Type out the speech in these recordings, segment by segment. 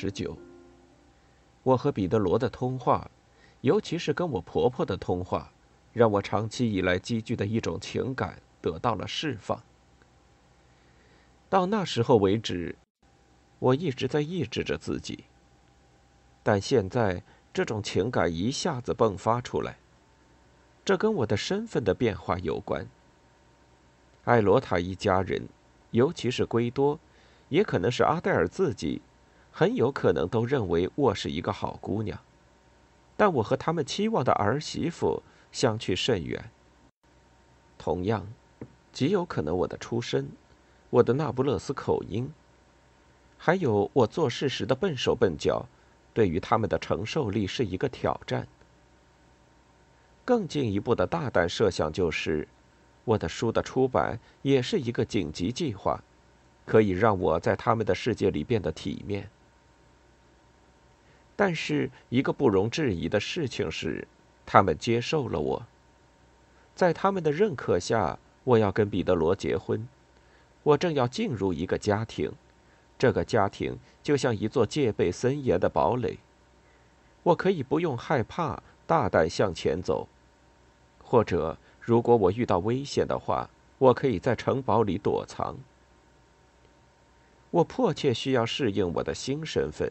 十九。我和彼得罗的通话，尤其是跟我婆婆的通话，让我长期以来积聚的一种情感得到了释放。到那时候为止，我一直在抑制着自己。但现在这种情感一下子迸发出来，这跟我的身份的变化有关。艾罗塔一家人，尤其是圭多，也可能是阿黛尔自己。很有可能都认为我是一个好姑娘，但我和他们期望的儿媳妇相去甚远。同样，极有可能我的出身、我的那不勒斯口音，还有我做事时的笨手笨脚，对于他们的承受力是一个挑战。更进一步的大胆设想就是，我的书的出版也是一个紧急计划，可以让我在他们的世界里变得体面。但是，一个不容置疑的事情是，他们接受了我。在他们的认可下，我要跟彼得罗结婚。我正要进入一个家庭，这个家庭就像一座戒备森严的堡垒。我可以不用害怕，大胆向前走。或者，如果我遇到危险的话，我可以在城堡里躲藏。我迫切需要适应我的新身份。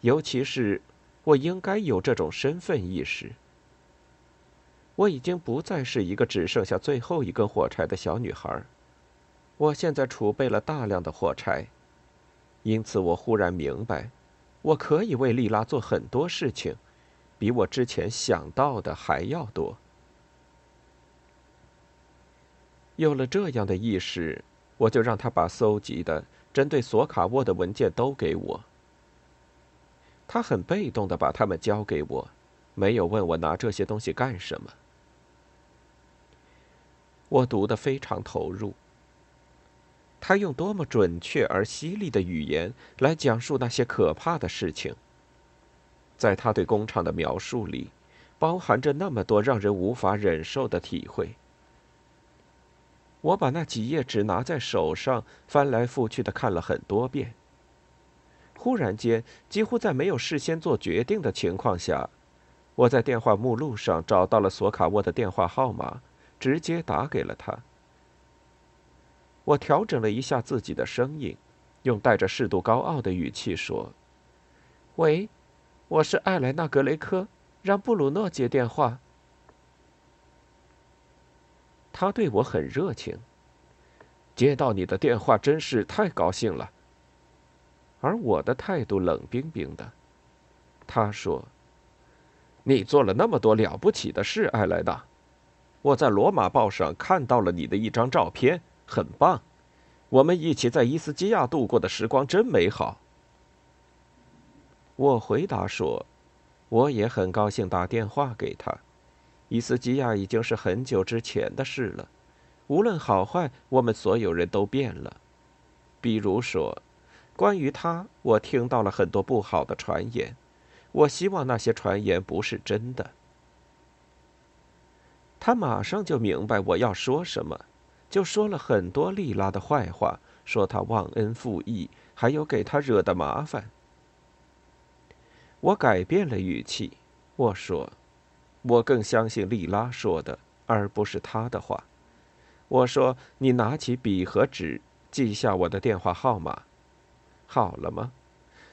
尤其是，我应该有这种身份意识。我已经不再是一个只剩下最后一根火柴的小女孩，我现在储备了大量的火柴，因此我忽然明白，我可以为莉拉做很多事情，比我之前想到的还要多。有了这样的意识，我就让他把搜集的针对索卡沃的文件都给我。他很被动的把它们交给我，没有问我拿这些东西干什么。我读得非常投入。他用多么准确而犀利的语言来讲述那些可怕的事情。在他对工厂的描述里，包含着那么多让人无法忍受的体会。我把那几页纸拿在手上，翻来覆去的看了很多遍。忽然间，几乎在没有事先做决定的情况下，我在电话目录上找到了索卡沃的电话号码，直接打给了他。我调整了一下自己的声音，用带着适度高傲的语气说：“喂，我是艾莱娜·格雷科，让布鲁诺接电话。”他对我很热情。接到你的电话真是太高兴了。而我的态度冷冰冰的。他说：“你做了那么多了不起的事，艾莱娜。我在《罗马报》上看到了你的一张照片，很棒。我们一起在伊斯基亚度过的时光真美好。”我回答说：“我也很高兴打电话给他。伊斯基亚已经是很久之前的事了。无论好坏，我们所有人都变了。比如说。”关于他，我听到了很多不好的传言。我希望那些传言不是真的。他马上就明白我要说什么，就说了很多莉拉的坏话，说他忘恩负义，还有给他惹的麻烦。我改变了语气，我说：“我更相信莉拉说的，而不是他的话。”我说：“你拿起笔和纸，记下我的电话号码。”好了吗？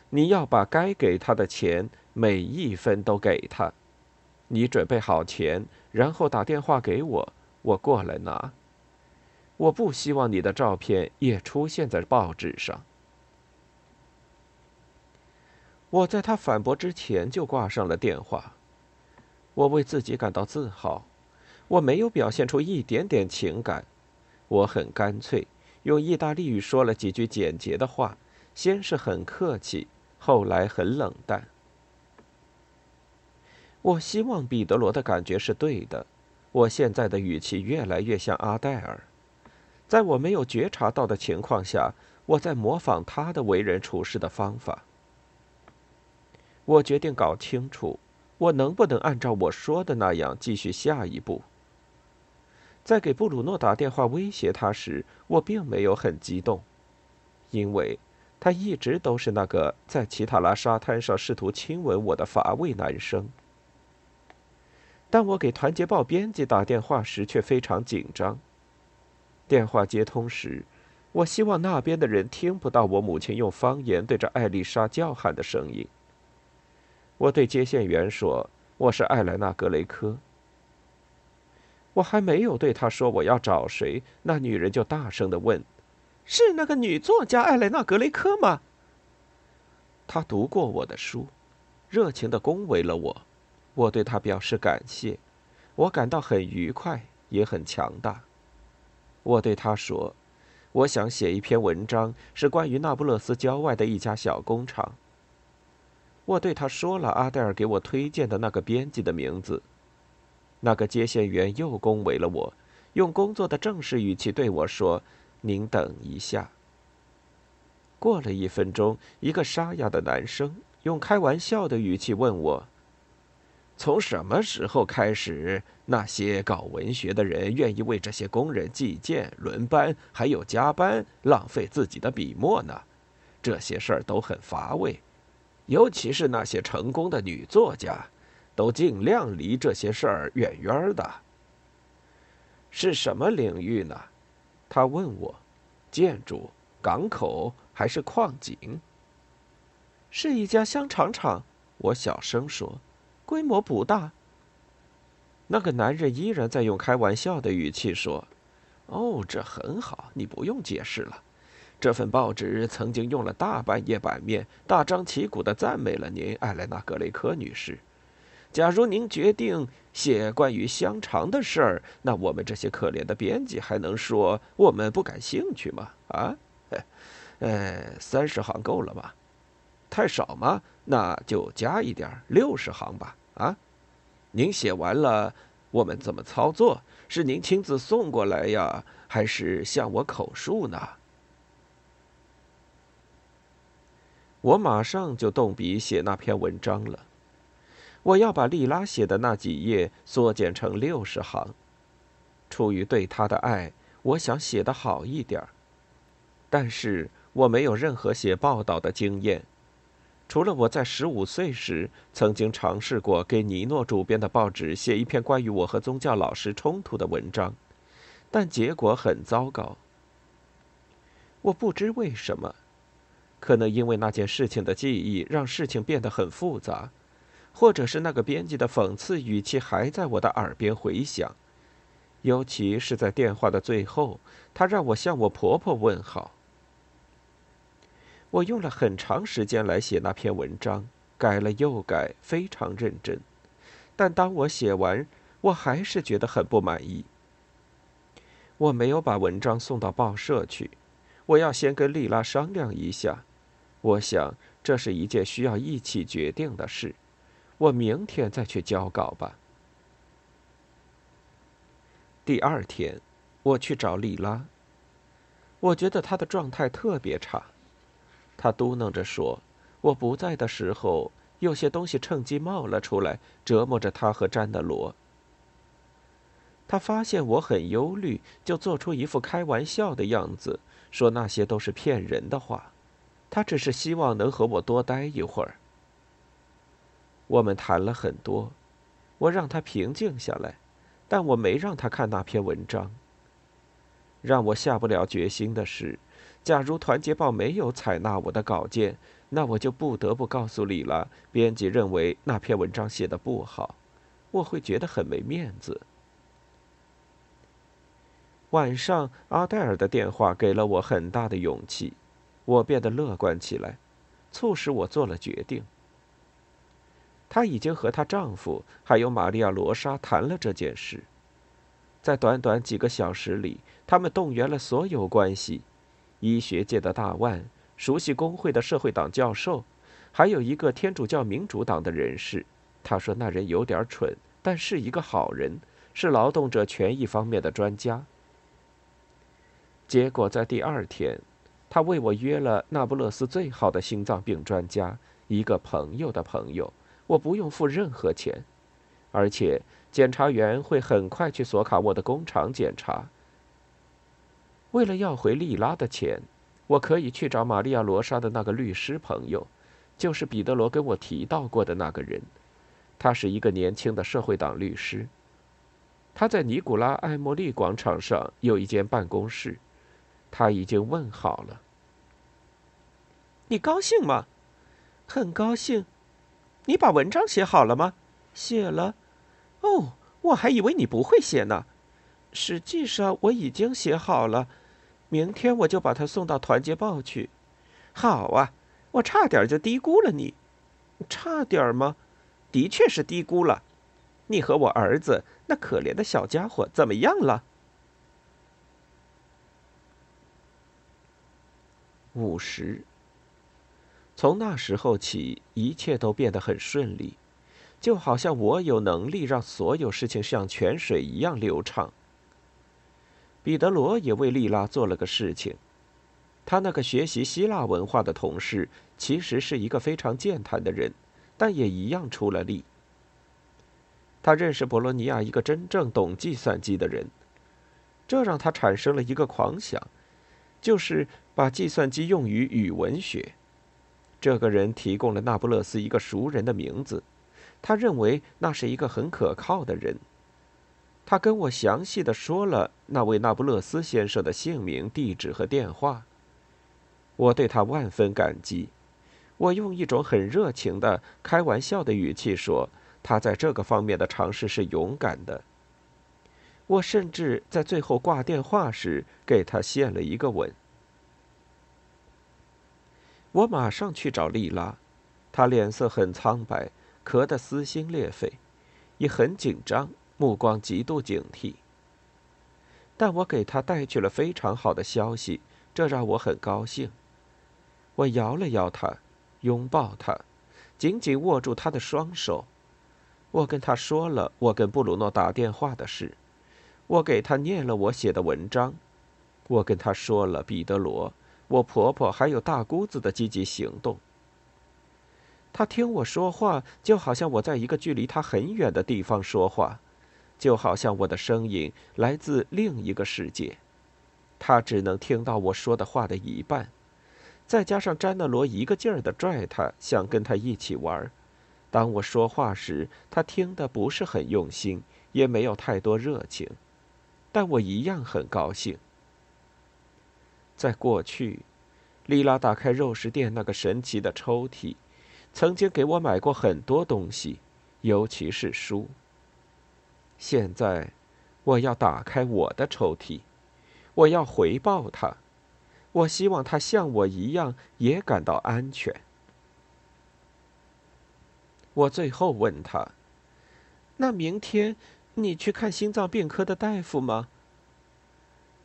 你要把该给他的钱每一分都给他。你准备好钱，然后打电话给我，我过来拿。我不希望你的照片也出现在报纸上。我在他反驳之前就挂上了电话。我为自己感到自豪，我没有表现出一点点情感，我很干脆，用意大利语说了几句简洁的话，先是很客气，后来很冷淡。我希望彼得罗的感觉是对的，我现在的语气越来越像阿黛尔，在我没有觉察到的情况下，我在模仿他的为人处事的方法。我决定搞清楚，我能不能按照我说的那样继续下一步。在给布鲁诺打电话威胁他时，我并没有很激动，因为他一直都是那个在奇塔拉沙滩上试图亲吻我的乏味男生。但我给《团结报》编辑打电话时却非常紧张。电话接通时，我希望那边的人听不到我母亲用方言对着艾丽莎叫喊的声音。我对接线员说：“我是艾莱娜·格雷科。”我还没有对他说我要找谁，那女人就大声的问：“是那个女作家艾莱娜·格雷科吗？”她读过我的书，热情的恭维了我。我对她表示感谢，我感到很愉快，也很强大。我对她说：“我想写一篇文章，是关于那不勒斯郊外的一家小工厂。”我对她说了阿黛尔给我推荐的那个编辑的名字，那个接线员又恭维了我，用工作的正式语气对我说：“您等一下。”过了一分钟，一个沙哑的男生用开玩笑的语气问我：“从什么时候开始，那些搞文学的人愿意为这些工人计件、轮班还有加班，浪费自己的笔墨呢？这些事儿都很乏味。”尤其是那些成功的女作家，都尽量离这些事儿远远的。是什么领域呢？他问我。建筑、港口还是矿井？是一家香肠厂。我小声说，规模不大。那个男人依然在用开玩笑的语气说：“哦，这很好，你不用解释了。”这份报纸曾经用了大半页版面，大张旗鼓的赞美了您，艾莱娜·格雷科女士。假如您决定写关于香肠的事儿，那我们这些可怜的编辑还能说我们不感兴趣吗？啊，呃，三十行够了吗？太少吗？那就加一点，六十行吧。啊，您写完了，我们怎么操作？是您亲自送过来呀，还是向我口述呢？我马上就动笔写那篇文章了。我要把利拉写的那几页缩减成六十行。出于对她的爱，我想写得好一点儿。但是我没有任何写报道的经验，除了我在十五岁时曾经尝试过给尼诺主编的报纸写一篇关于我和宗教老师冲突的文章，但结果很糟糕。我不知为什么。可能因为那件事情的记忆让事情变得很复杂，或者是那个编辑的讽刺语气还在我的耳边回响，尤其是在电话的最后，他让我向我婆婆问好。我用了很长时间来写那篇文章，改了又改，非常认真，但当我写完，我还是觉得很不满意。我没有把文章送到报社去，我要先跟丽拉商量一下。我想这是一件需要一起决定的事，我明天再去交稿吧。第二天，我去找丽拉。我觉得她的状态特别差，她嘟囔着说：“我不在的时候，有些东西趁机冒了出来，折磨着她和詹德罗。”他发现我很忧虑，就做出一副开玩笑的样子，说那些都是骗人的话。他只是希望能和我多待一会儿。我们谈了很多，我让他平静下来，但我没让他看那篇文章。让我下不了决心的是，假如《团结报》没有采纳我的稿件，那我就不得不告诉李拉，编辑认为那篇文章写的不好，我会觉得很没面子。晚上，阿黛尔的电话给了我很大的勇气。我变得乐观起来，促使我做了决定。她已经和她丈夫还有玛利亚·罗莎谈了这件事。在短短几个小时里，他们动员了所有关系：医学界的大腕、熟悉工会的社会党教授，还有一个天主教民主党的人士。他说那人有点蠢，但是一个好人，是劳动者权益方面的专家。结果在第二天，他为我约了那不勒斯最好的心脏病专家，一个朋友的朋友。我不用付任何钱，而且。检察员会很快去索卡沃的工厂检查。为了要回利拉的钱，我可以去找玛利亚·罗莎的那个律师朋友，就是彼得罗跟我提到过的那个人。他是一个年轻的社会党律师。他在尼古拉·艾莫利广场上有一间办公室。他已经问好了。你高兴吗？很高兴。你把文章写好了吗？写了。哦，我还以为你不会写呢。实际上我已经写好了，明天我就把它送到《团结报》去。好啊，我差点就低估了你。差点吗？的确是低估了。你和我儿子那可怜的小家伙怎么样了？五十。从那时候起，一切都变得很顺利。就好像我有能力让所有事情像泉水一样流畅。彼得罗也为丽拉做了个事情，他那个学习希腊文化的同事其实是一个非常健谈的人，但也一样出了力。他认识博洛尼亚一个真正懂计算机的人，这让他产生了一个狂想，就是把计算机用于语文学。这个人提供了那不勒斯一个熟人的名字。他认为那是一个很可靠的人。他跟我详细的说了那位那不勒斯先生的姓名、地址和电话。我对他万分感激。我用一种很热情的、开玩笑的语气说：“他在这个方面的尝试是勇敢的。”我甚至在最后挂电话时给他献了一个吻。我马上去找丽拉，她脸色很苍白。咳得撕心裂肺，也很紧张，目光极度警惕。但我给她带去了非常好的消息，这让我很高兴。我摇了摇她，拥抱她，紧紧握住她的双手。我跟她说了我跟布鲁诺打电话的事，我给她念了我写的文章，我跟她说了彼得罗、我婆婆还有大姑子的积极行动。他听我说话，就好像我在一个距离他很远的地方说话，就好像我的声音来自另一个世界。他只能听到我说的话的一半，再加上詹纳罗一个劲儿的拽他，想跟他一起玩。当我说话时，他听得不是很用心，也没有太多热情，但我一样很高兴。在过去，丽拉打开肉食店那个神奇的抽屉。曾经给我买过很多东西，尤其是书。现在，我要打开我的抽屉，我要回报他，我希望他像我一样也感到安全。我最后问他：“那明天你去看心脏病科的大夫吗？”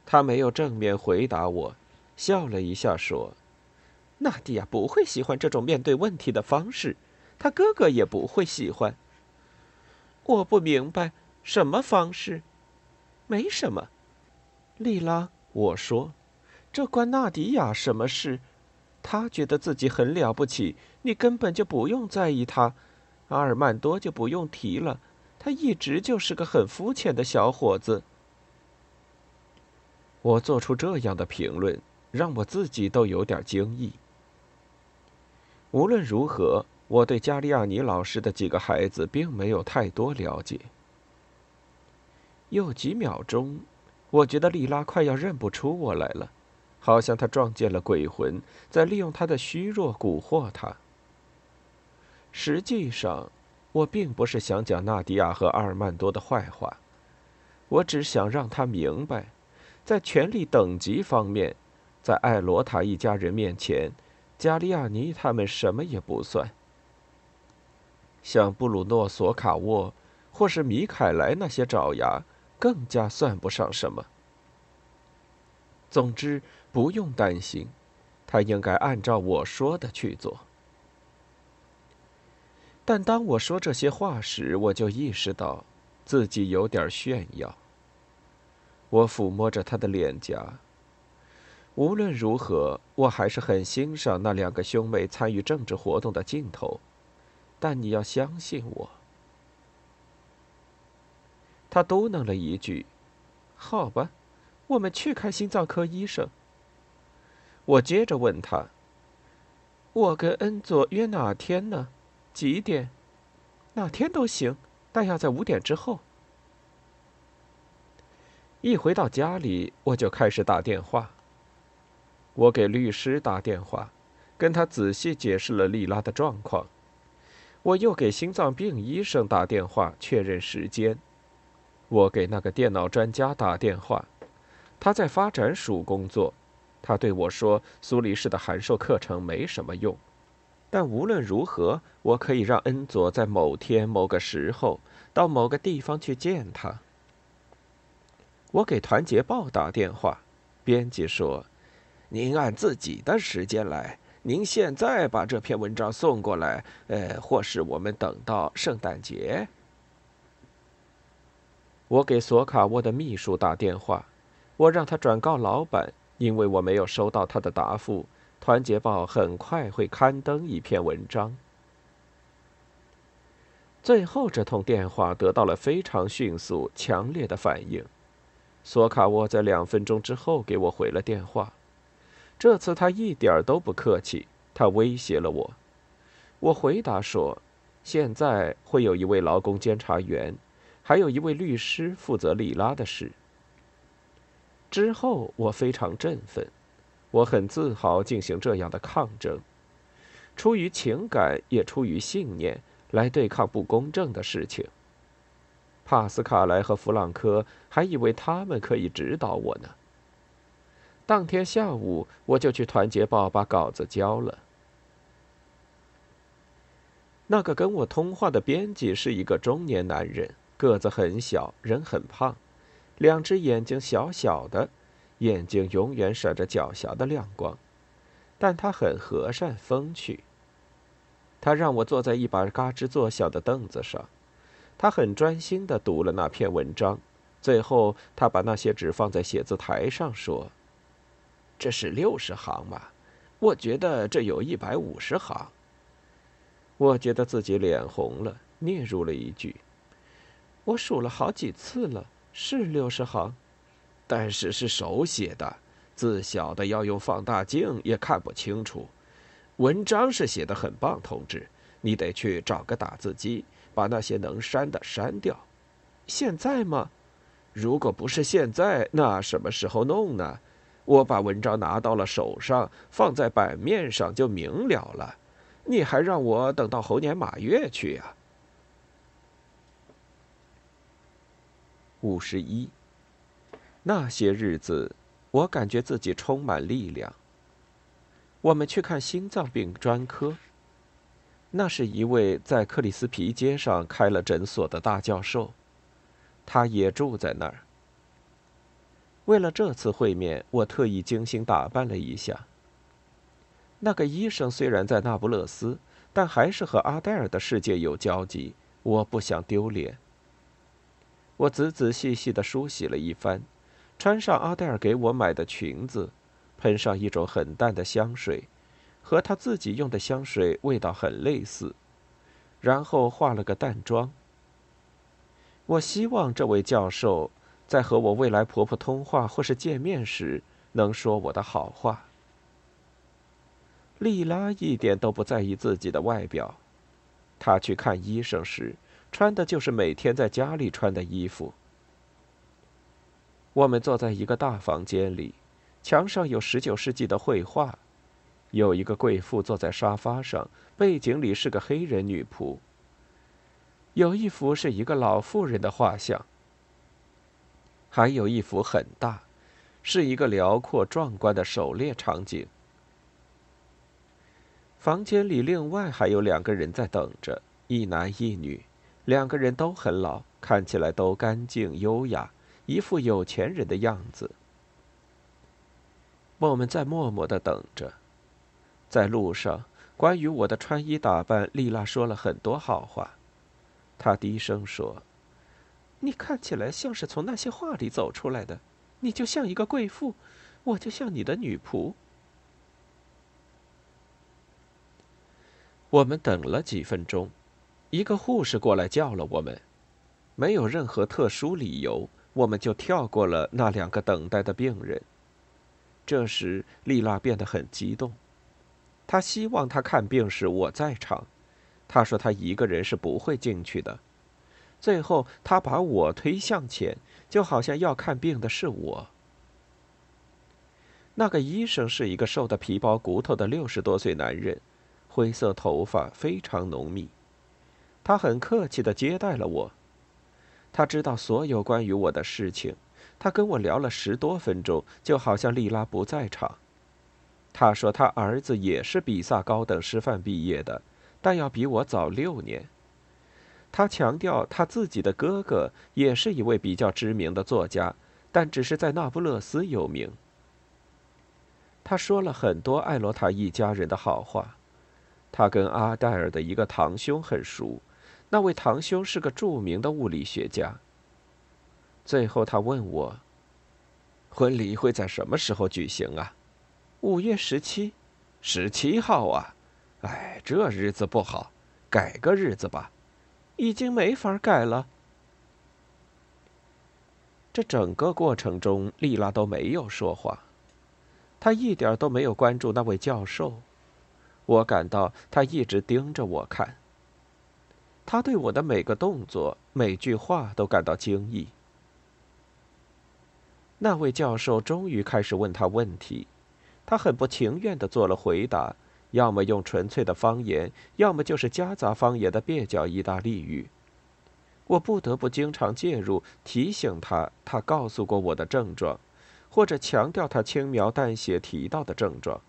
他没有正面回答我，笑了一下说。纳迪亚不会喜欢这种面对问题的方式，他哥哥也不会喜欢。我不明白什么方式，没什么。莉拉，我说，这关纳迪亚什么事？他觉得自己很了不起，你根本就不用在意他。阿尔曼多就不用提了，他一直就是个很肤浅的小伙子。我做出这样的评论，让我自己都有点惊异。无论如何，我对加利亚尼老师的几个孩子并没有太多了解。又几秒钟，我觉得莉拉快要认不出我来了，好像她撞见了鬼魂，在利用她的虚弱蛊惑她。实际上，我并不是想讲纳迪亚和阿尔曼多的坏话，我只想让他明白，在权力等级方面，在艾罗塔一家人面前。加利亚尼他们什么也不算。像布鲁诺·索卡沃或是米凯莱那些爪牙，更加算不上什么。总之，不用担心，他应该按照我说的去做。但当我说这些话时，我就意识到自己有点炫耀。我抚摸着他的脸颊。无论如何，我还是很欣赏那两个兄妹参与政治活动的镜头。但你要相信我。他嘟囔了一句：“好吧，我们去看心脏科医生。”我接着问他：“我跟恩佐约哪天呢？几点？哪天都行，但要在五点之后。”一回到家里，我就开始打电话。我给律师打电话，跟他仔细解释了莉拉的状况。我又给心脏病医生打电话确认时间。我给那个电脑专家打电话，他在发展署工作。他对我说：“苏黎世的函授课程没什么用，但无论如何，我可以让恩佐在某天某个时候到某个地方去见他。”我给《团结报》打电话，编辑说：“您按自己的时间来。”您现在把这篇文章送过来，呃，或是我们等到圣诞节。我给索卡沃的秘书打电话，我让他转告老板，因为我没有收到他的答复。团结报很快会刊登一篇文章。最后这通电话得到了非常迅速、强烈的反应。索卡沃在两分钟之后给我回了电话。这次他一点都不客气，他威胁了我。我回答说：“现在会有一位劳工监察员，还有一位律师负责里拉的事。”之后我非常振奋，我很自豪进行这样的抗争，出于情感也出于信念来对抗不公正的事情。帕斯卡莱和弗朗科还以为他们可以指导我呢。当天下午，我就去《团结报》把稿子交了。那个跟我通话的编辑是一个中年男人，个子很小，人很胖，两只眼睛小小的，眼睛永远闪着狡黠的亮光，但他很和善风趣。他让我坐在一把嘎吱作响的凳子上，他很专心的读了那篇文章，最后他把那些纸放在写字台上说。这是六十行嘛？我觉得这有一百五十行。我觉得自己脸红了，嗫嚅了一句：“我数了好几次了，是六十行，但是是手写的，字小的要用放大镜也看不清楚。文章是写的很棒，同志，你得去找个打字机，把那些能删的删掉。现在吗？如果不是现在，那什么时候弄呢？”我把文章拿到了手上，放在版面上就明了了。你还让我等到猴年马月去呀？五十一。那些日子，我感觉自己充满力量。我们去看心脏病专科。那是一位在克里斯皮街上开了诊所的大教授，他也住在那儿。为了这次会面，我特意精心打扮了一下。那个医生虽然在那不勒斯，但还是和阿黛尔的世界有交集。我不想丢脸。我仔仔细细地梳洗了一番，穿上阿黛尔给我买的裙子，喷上一种很淡的香水，和他自己用的香水味道很类似，然后化了个淡妆。我希望这位教授。在和我未来婆婆通话或是见面时，能说我的好话。莉拉一点都不在意自己的外表，她去看医生时穿的就是每天在家里穿的衣服。我们坐在一个大房间里，墙上有十九世纪的绘画，有一个贵妇坐在沙发上，背景里是个黑人女仆。有一幅是一个老妇人的画像。还有一幅很大，是一个辽阔壮观的狩猎场景。房间里另外还有两个人在等着，一男一女，两个人都很老，看起来都干净优雅，一副有钱人的样子。我们在默默的等着，在路上，关于我的穿衣打扮，丽拉说了很多好话。她低声说：“你看起来像是从那些画里走出来的，你就像一个贵妇，我就像你的女仆。”我们等了几分钟，一个护士过来叫了我们，没有任何特殊理由，我们就跳过了那两个等待的病人。这时，丽拉变得很激动。她希望她看病时我在场。她说她一个人是不会进去的。最后，他把我推向前，就好像要看病的是我。那个医生是一个瘦得皮包骨头的六十多岁男人，灰色头发非常浓密。他很客气地接待了我。他知道所有关于我的事情。他跟我聊了十多分钟，就好像丽拉不在场。他说他儿子也是比萨高等师范毕业的，但要比我早六年。他强调他自己的哥哥也是一位比较知名的作家，但只是在那不勒斯有名。他说了很多艾罗塔一家人的好话。他跟阿黛尔的一个堂兄很熟，那位堂兄是个著名的物理学家。最后，他问我：“婚礼会在什么时候举行啊？”“五月十七，十七号啊！哎，这日子不好，改个日子吧。”“已经没法改了。”这整个过程中，丽拉都没有说话，她一点都没有关注那位教授。我感到他一直盯着我看，他对我的每个动作、每句话都感到惊异。那位教授终于开始问他问题，他很不情愿的做了回答，要么用纯粹的方言，要么就是夹杂方言的蹩脚意大利语。我不得不经常介入，提醒他他告诉过我的症状，或者强调他轻描淡写提到的症状。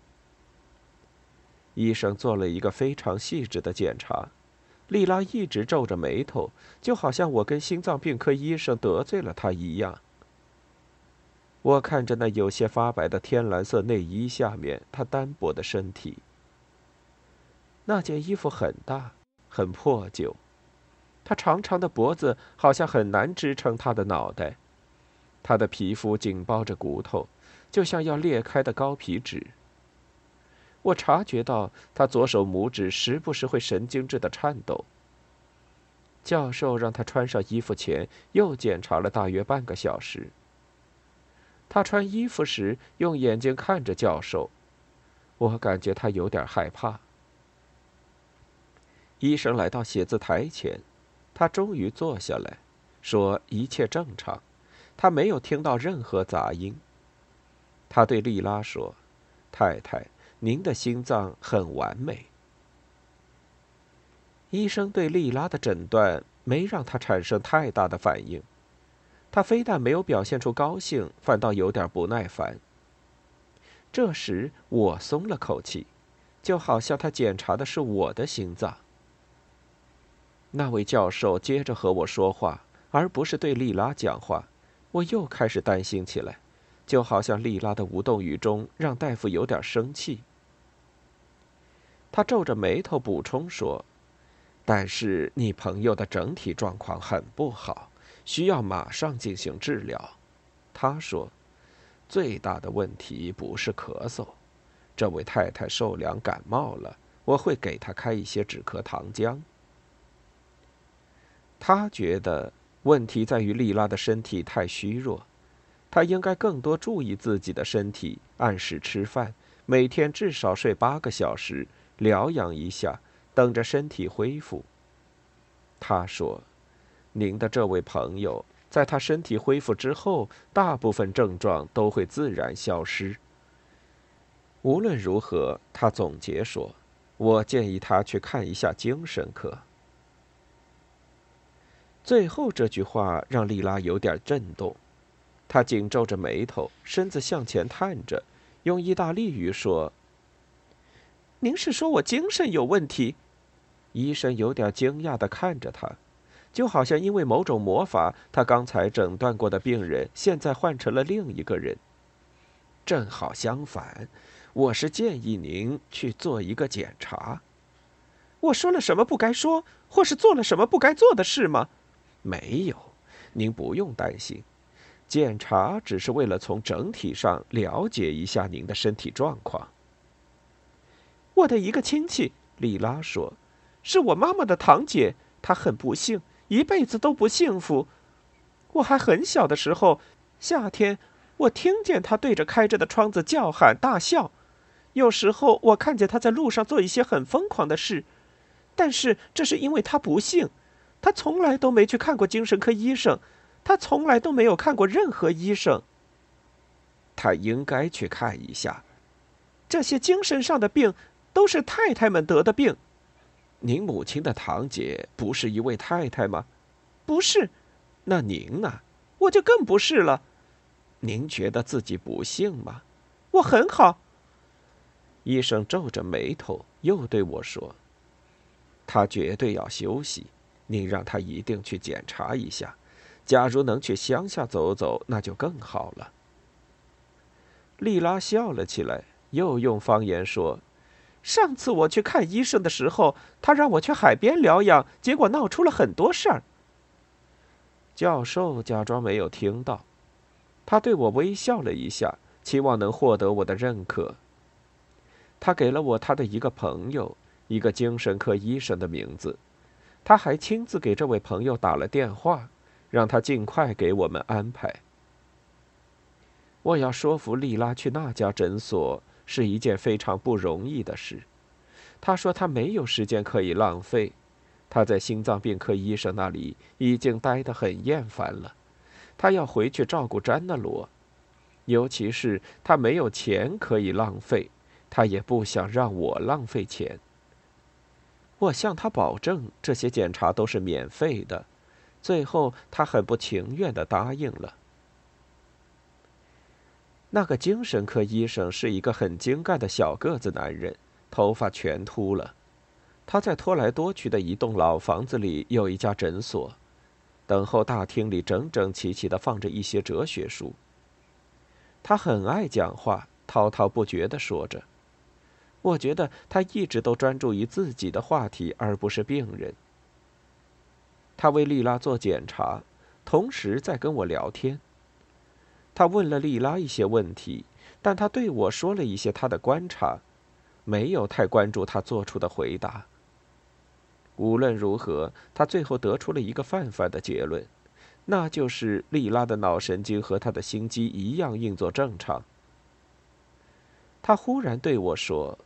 医生做了一个非常细致的检查，丽拉一直皱着眉头，就好像我跟心脏病科医生得罪了他一样。我看着那有些发白的天蓝色内衣下面，她单薄的身体。那件衣服很大，很破旧，他长长的脖子好像很难支撑他的脑袋，他的皮肤紧包着骨头，就像要裂开的高皮纸。我察觉到他左手拇指时不时会神经质的颤抖。教授让他穿上衣服前，又检查了大约半个小时。他穿衣服时用眼睛看着教授，我感觉他有点害怕。医生来到写字台前，他终于坐下来，说一切正常，他没有听到任何杂音。他对丽拉说：“太太，您的心脏很完美。”医生对丽拉的诊断没让他产生太大的反应。他非但没有表现出高兴，反倒有点不耐烦。这时我松了口气，就好像他检查的是我的心脏。那位教授接着和我说话，而不是对丽拉讲话，我又开始担心起来，就好像丽拉的无动于衷让大夫有点生气。他皱着眉头补充说：“但是你朋友的整体状况很不好。”需要马上进行治疗，他说：“最大的问题不是咳嗽，这位太太受凉感冒了，我会给她开一些止咳糖浆。”他觉得问题在于丽拉的身体太虚弱，她应该更多注意自己的身体，按时吃饭，每天至少睡八个小时，疗养一下，等着身体恢复。他说。您的这位朋友，在他身体恢复之后，大部分症状都会自然消失。无论如何，他总结说：“我建议他去看一下精神科。”最后这句话让莉拉有点震动，她紧皱着眉头，身子向前探着，用意大利语说：“您是说我精神有问题？”医生有点惊讶地看着他，就好像因为某种魔法，他刚才诊断过的病人现在换成了另一个人。正好相反，我是建议您去做一个检查。我说了什么不该说，或是做了什么不该做的事吗？没有，您不用担心。检查只是为了从整体上了解一下您的身体状况。我的一个亲戚，莉拉说，是我妈妈的堂姐，她很不幸，一辈子都不幸福。我还很小的时候，夏天。我听见她对着开着的窗子叫喊大笑，有时候我看见她在路上做一些很疯狂的事，但是这是因为她不幸，他从来都没去看过精神科医生，他从来都没有看过任何医生。他应该去看一下，这些精神上的病都是太太们得的病。您母亲的堂姐不是一位太太吗？不是，那您呢？我就更不是了。您觉得自己不幸吗？我很好。医生皱着眉头，又对我说：“他绝对要休息，您让他一定去检查一下。假如能去乡下走走，那就更好了。”丽拉笑了起来，又用方言说：“上次我去看医生的时候，他让我去海边疗养，结果闹出了很多事儿。”教授假装没有听到。他对我微笑了一下，期望能获得我的认可。他给了我他的一个朋友，一个精神科医生的名字。他还亲自给这位朋友打了电话，让他尽快给我们安排。我要说服丽拉去那家诊所是一件非常不容易的事。他说他没有时间可以浪费，他在心脏病科医生那里已经待得很厌烦了。他要回去照顾詹娜罗，尤其是他没有钱可以浪费，他也不想让我浪费钱。我向他保证这些检查都是免费的，最后他很不情愿的答应了。那个精神科医生是一个很精干的小个子男人，头发全秃了。他在托来多区的一栋老房子里有一家诊所。等候大厅里整整齐齐的放着一些哲学书。他很爱讲话，滔滔不绝的说着。我觉得他一直都专注于自己的话题，而不是病人。他为丽拉做检查，同时在跟我聊天。他问了丽拉一些问题，但他对我说了一些他的观察，没有太关注他做出的回答。无论如何，他最后得出了一个泛泛的结论，那就是莉拉的脑神经和他的心肌一样运作正常。他忽然对我说：“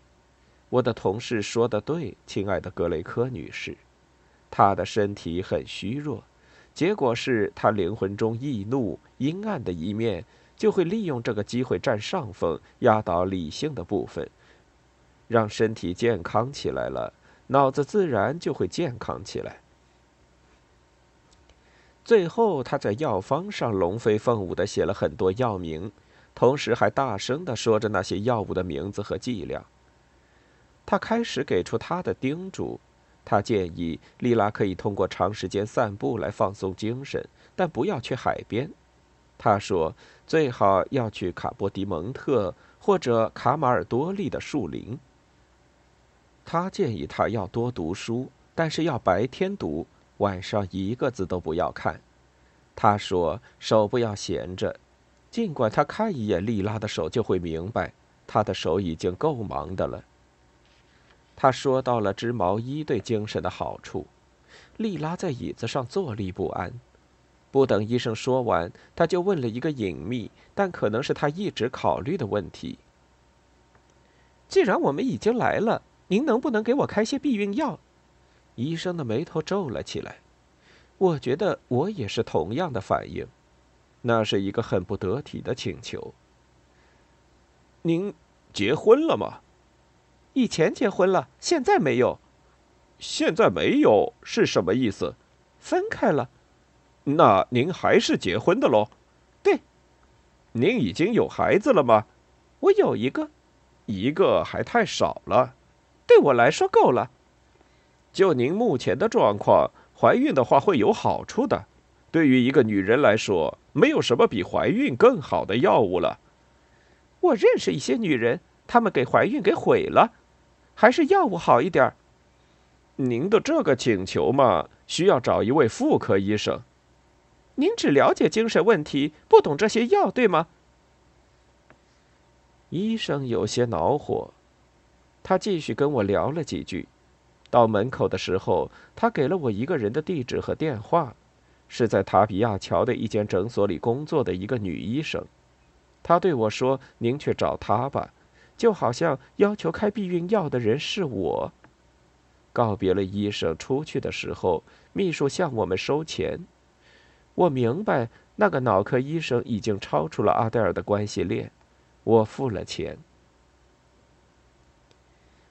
我的同事说的对，亲爱的格雷科女士，她的身体很虚弱，结果是她灵魂中易怒、阴暗的一面就会利用这个机会占上风，压倒理性的部分，让身体健康起来了。”脑子自然就会健康起来。最后，他在药方上龙飞凤舞的写了很多药名，同时还大声的说着那些药物的名字和剂量。他开始给出他的叮嘱，他建议丽拉可以通过长时间散步来放松精神，但不要去海边。他说最好要去卡波迪蒙特或者卡马尔多利的树林。他建议他要多读书，但是要白天读，晚上一个字都不要看。他说手不要闲着，尽管他看一眼莉拉的手就会明白，他的手已经够忙的了。他说到了织毛衣对精神的好处，莉拉在椅子上坐立不安。不等医生说完，他就问了一个隐秘但可能是他一直考虑的问题：既然我们已经来了。您能不能给我开些避孕药？医生的眉头皱了起来。我觉得我也是同样的反应。那是一个很不得体的请求。您结婚了吗？以前结婚了，现在没有。现在没有是什么意思？分开了。那您还是结婚的喽？对。您已经有孩子了吗？我有一个。一个还太少了。对我来说够了。就您目前的状况，怀孕的话会有好处的。对于一个女人来说，没有什么比怀孕更好的药物了。我认识一些女人，她们给怀孕给毁了，还是药物好一点。您的这个请求嘛，需要找一位妇科医生。您只了解精神问题，不懂这些药，对吗？医生有些恼火，他继续跟我聊了几句。到门口的时候，他给了我一个人的地址和电话，是在塔比亚桥的一间诊所里工作的一个女医生。他对我说：“您去找她吧。”就好像要求开避孕药的人是我。告别了医生，出去的时候，秘书向我们收钱。我明白，那个脑科医生已经超出了阿黛尔的关系链。我付了钱。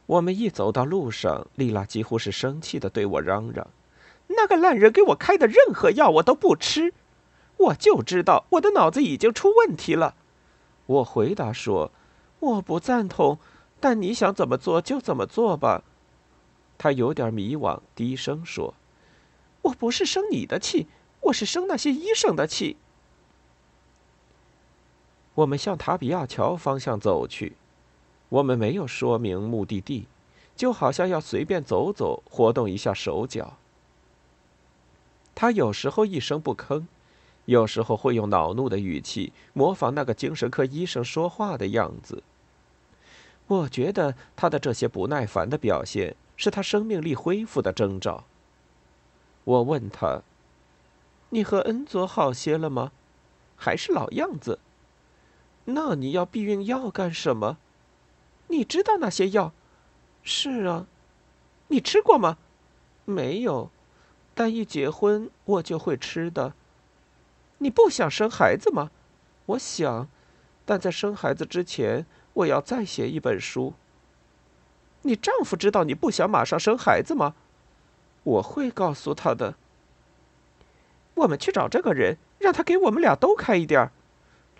我们一走到路上，丽拉几乎是生气的对我嚷嚷：“那个烂人给我开的任何药我都不吃，我就知道我的脑子已经出问题了。”我回答说：“我不赞同，但你想怎么做就怎么做吧。”他有点迷惘，低声说：“我不是生你的气，我是生那些医生的气。”我们向塔比亚桥方向走去，我们没有说明目的地，就好像要随便走走，活动一下手脚。他有时候一声不吭，有时候会用恼怒的语气模仿那个精神科医生说话的样子。我觉得他的这些不耐烦的表现是他生命力恢复的征兆。我问他：“你和恩佐好些了吗？还是老样子？”那你要避孕药干什么？你知道那些药？是啊，你吃过吗？没有，但一结婚我就会吃的。你不想生孩子吗？我想，但在生孩子之前，我要再写一本书。你丈夫知道你不想马上生孩子吗？我会告诉他的。我们去找这个人，让他给我们俩都开一点儿。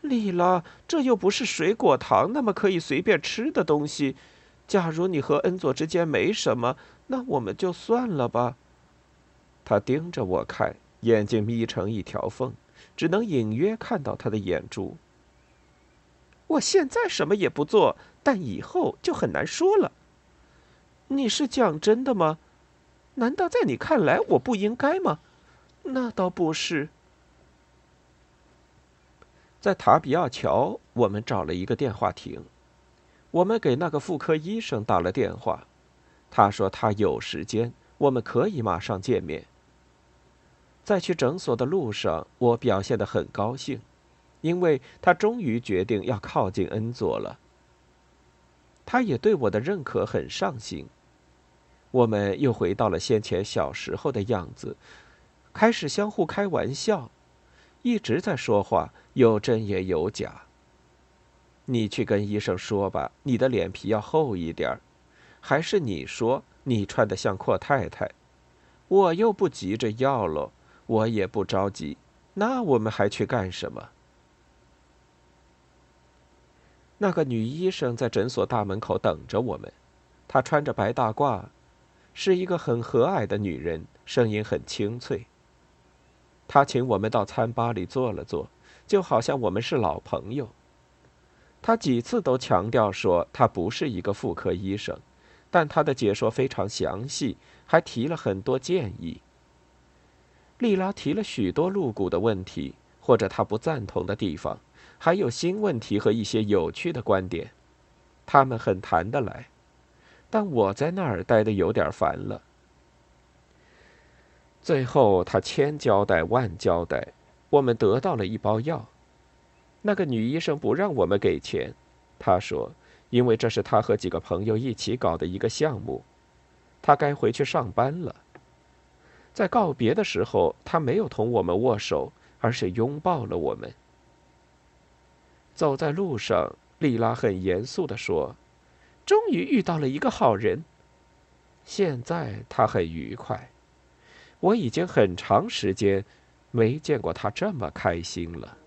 丽拉，这又不是水果糖，那么可以随便吃的东西。假如你和恩佐之间没什么，那我们就算了吧。他盯着我看，眼睛眯成一条缝，只能隐约看到他的眼珠。我现在什么也不做，但以后就很难说了。你是讲真的吗？难道在你看来我不应该吗？那倒不是。在塔比亚桥，我们找了一个电话亭。我们给那个妇科医生打了电话，他说他有时间，我们可以马上见面。在去诊所的路上，我表现得很高兴，因为他终于决定要靠近恩佐了。他也对我的认可很上心。我们又回到了先前小时候的样子，开始相互开玩笑。一直在说话，有真也有假。你去跟医生说吧，你的脸皮要厚一点儿。还是你说，你穿的像阔太太。我又不急着要了，我也不着急。那我们还去干什么？那个女医生在诊所大门口等着我们，她穿着白大褂，是一个很和蔼的女人，声音很清脆。她请我们到餐吧里坐了坐，就好像我们是老朋友。她几次都强调说她不是一个妇科医生，但她的解说非常详细，还提了很多建议。丽拉提了许多露骨的问题，或者她不赞同的地方，还有新问题和一些有趣的观点，他们很谈得来，但我在那儿待得有点烦了。最后，他千交代万交代，我们得到了一包药。那个女医生不让我们给钱，她说，因为这是她和几个朋友一起搞的一个项目，她该回去上班了。在告别的时候，她没有同我们握手，而是拥抱了我们。走在路上，丽拉很严肃地说：“终于遇到了一个好人。”现在他很愉快。我已经很长时间没见过他这么开心了。